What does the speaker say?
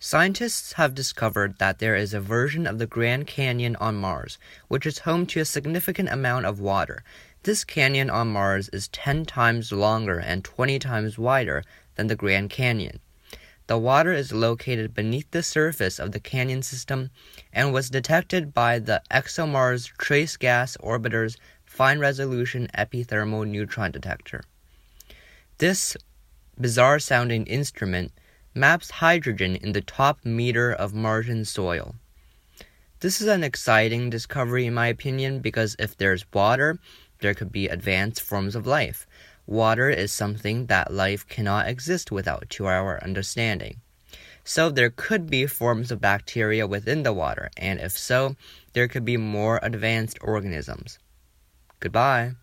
Scientists have discovered that there is a version of the Grand Canyon on Mars, which is home to a significant amount of water. This canyon on Mars is 10 times longer and 20 times wider than the Grand Canyon. The water is located beneath the surface of the canyon system and was detected by the ExoMars Trace Gas Orbiter's Fine Resolution Epithermal Neutron Detector. This bizarre sounding instrument maps hydrogen in the top meter of Martian soil. This is an exciting discovery, in my opinion, because if there's water, there could be advanced forms of life. Water is something that life cannot exist without, to our understanding. So, there could be forms of bacteria within the water, and if so, there could be more advanced organisms. Goodbye.